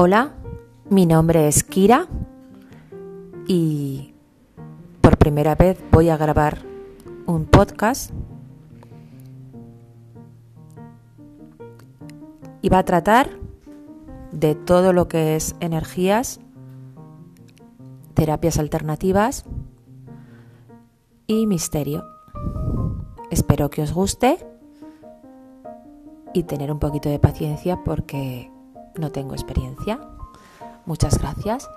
Hola, mi nombre es Kira y por primera vez voy a grabar un podcast y va a tratar de todo lo que es energías, terapias alternativas y misterio. Espero que os guste y tener un poquito de paciencia porque no tengo experiencia. Muchas gracias.